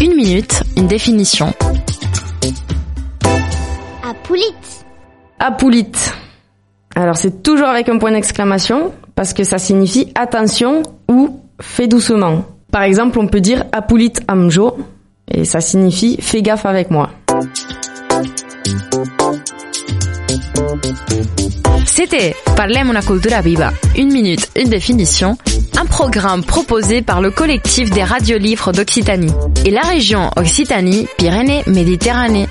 Une minute, une définition. Apoulit. Apoulit. Alors c'est toujours avec un point d'exclamation parce que ça signifie attention ou fais doucement. Par exemple, on peut dire Apoulit amjo et ça signifie fais gaffe avec moi. C'était Parlem una cultura viva. Une minute, une définition. Un programme proposé par le collectif des radios livres d'Occitanie et la région Occitanie-Pyrénées-Méditerranée.